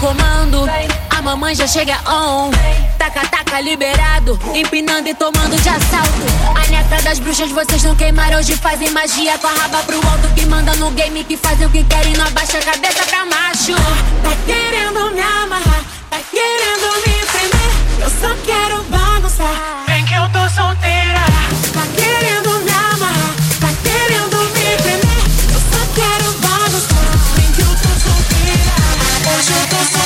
comando. A mamãe já chega on. Taca, taca, liberado. Empinando e tomando de assalto. A neta das bruxas, vocês não queimaram. Hoje fazem magia com a raba pro alto. Que manda no game, que fazem o que querem. Não abaixa a cabeça pra macho. Tá querendo me amarrar, tá querendo me prender. Eu só quero Yo